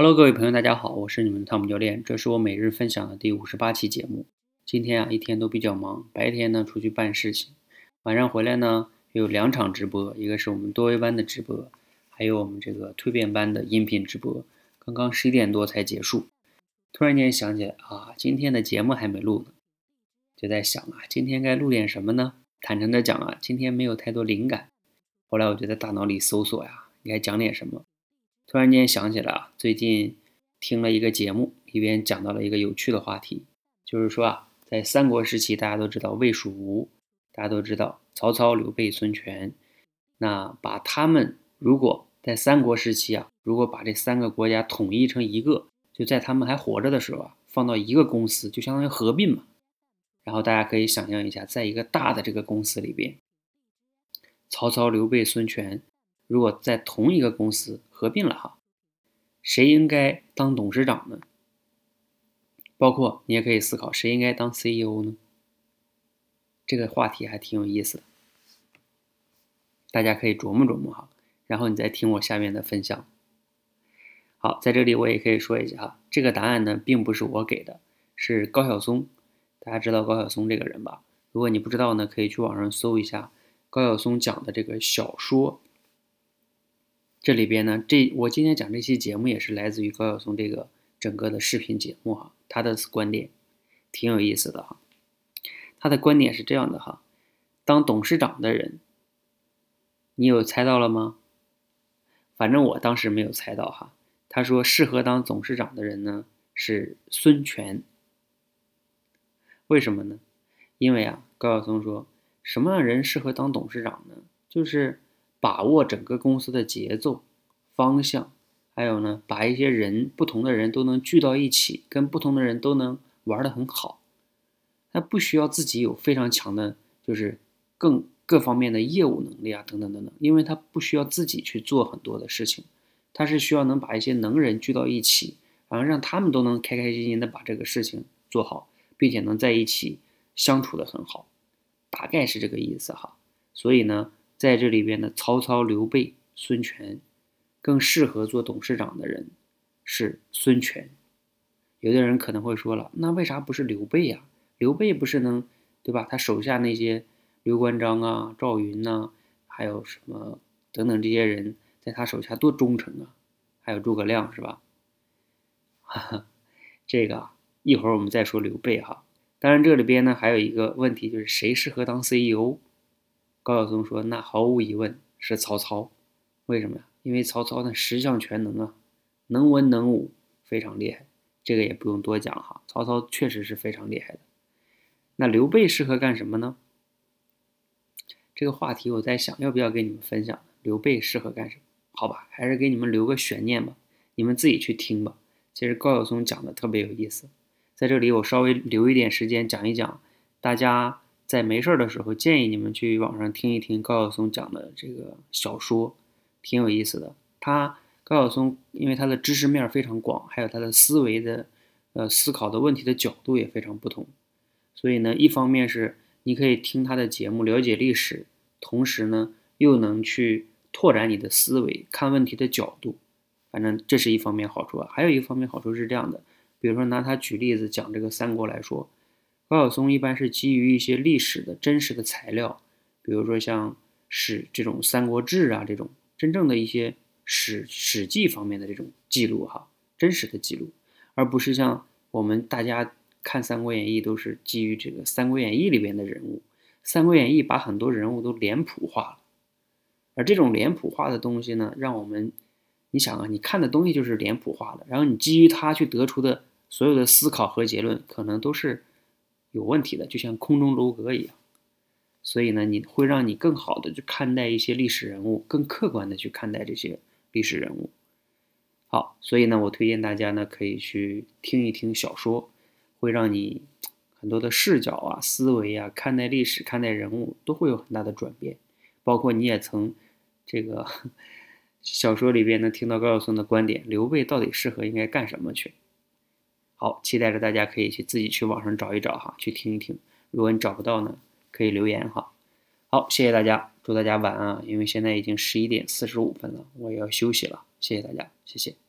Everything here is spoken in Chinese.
Hello，各位朋友，大家好，我是你们的汤姆教练，这是我每日分享的第五十八期节目。今天啊，一天都比较忙，白天呢出去办事情，晚上回来呢有两场直播，一个是我们多维班的直播，还有我们这个蜕变班的音频直播。刚刚十一点多才结束，突然间想起来啊，今天的节目还没录呢，就在想啊，今天该录点什么呢？坦诚的讲啊，今天没有太多灵感。后来我就在大脑里搜索呀，应该讲点什么。突然间想起来啊，最近听了一个节目，里边讲到了一个有趣的话题，就是说啊，在三国时期，大家都知道魏、蜀、吴，大家都知道曹操、刘备、孙权。那把他们如果在三国时期啊，如果把这三个国家统一成一个，就在他们还活着的时候啊，放到一个公司，就相当于合并嘛。然后大家可以想象一下，在一个大的这个公司里边，曹操、刘备、孙权。如果在同一个公司合并了哈，谁应该当董事长呢？包括你也可以思考，谁应该当 CEO 呢？这个话题还挺有意思的，大家可以琢磨琢磨哈。然后你再听我下面的分享。好，在这里我也可以说一下哈，这个答案呢并不是我给的，是高晓松。大家知道高晓松这个人吧？如果你不知道呢，可以去网上搜一下高晓松讲的这个小说。这里边呢，这我今天讲这期节目也是来自于高晓松这个整个的视频节目哈，他的观点挺有意思的哈。他的观点是这样的哈，当董事长的人，你有猜到了吗？反正我当时没有猜到哈。他说适合当董事长的人呢是孙权，为什么呢？因为啊，高晓松说什么样人适合当董事长呢？就是。把握整个公司的节奏、方向，还有呢，把一些人不同的人都能聚到一起，跟不同的人都能玩得很好。他不需要自己有非常强的，就是更各方面的业务能力啊，等等等等，因为他不需要自己去做很多的事情，他是需要能把一些能人聚到一起，然后让他们都能开开心心的把这个事情做好，并且能在一起相处的很好，大概是这个意思哈。所以呢。在这里边的曹操、刘备、孙权，更适合做董事长的人是孙权。有的人可能会说了，那为啥不是刘备呀？刘备不是能，对吧？他手下那些刘关张啊、赵云呐，还有什么等等这些人，在他手下多忠诚啊！还有诸葛亮是吧？哈哈，这个一会儿我们再说刘备哈。当然这里边呢还有一个问题，就是谁适合当 CEO？高晓松说：“那毫无疑问是曹操，为什么呀？因为曹操呢十项全能啊，能文能武，非常厉害。这个也不用多讲哈，曹操确实是非常厉害的。那刘备适合干什么呢？这个话题我在想，要不要跟你们分享？刘备适合干什么？好吧，还是给你们留个悬念吧，你们自己去听吧。其实高晓松讲的特别有意思，在这里我稍微留一点时间讲一讲，大家。”在没事儿的时候，建议你们去网上听一听高晓松讲的这个小说，挺有意思的。他高晓松因为他的知识面非常广，还有他的思维的，呃，思考的问题的角度也非常不同，所以呢，一方面是你可以听他的节目了解历史，同时呢，又能去拓展你的思维，看问题的角度。反正这是一方面好处啊。还有一方面好处是这样的，比如说拿他举例子讲这个三国来说。高晓松一般是基于一些历史的真实的材料，比如说像史这种《三国志》啊，这种真正的一些史史记方面的这种记录哈，真实的记录，而不是像我们大家看《三国演义》都是基于这个《三国演义》里边的人物，《三国演义》把很多人物都脸谱化了，而这种脸谱化的东西呢，让我们，你想啊，你看的东西就是脸谱化的，然后你基于它去得出的所有的思考和结论，可能都是。有问题的，就像空中楼阁一样，所以呢，你会让你更好的去看待一些历史人物，更客观的去看待这些历史人物。好，所以呢，我推荐大家呢可以去听一听小说，会让你很多的视角啊、思维啊，看待历史、看待人物都会有很大的转变。包括你也曾这个 小说里边能听到高晓松的观点：刘备到底适合应该干什么去？好，期待着大家可以去自己去网上找一找哈，去听一听。如果你找不到呢，可以留言哈。好，谢谢大家，祝大家晚安啊！因为现在已经十一点四十五分了，我也要休息了。谢谢大家，谢谢。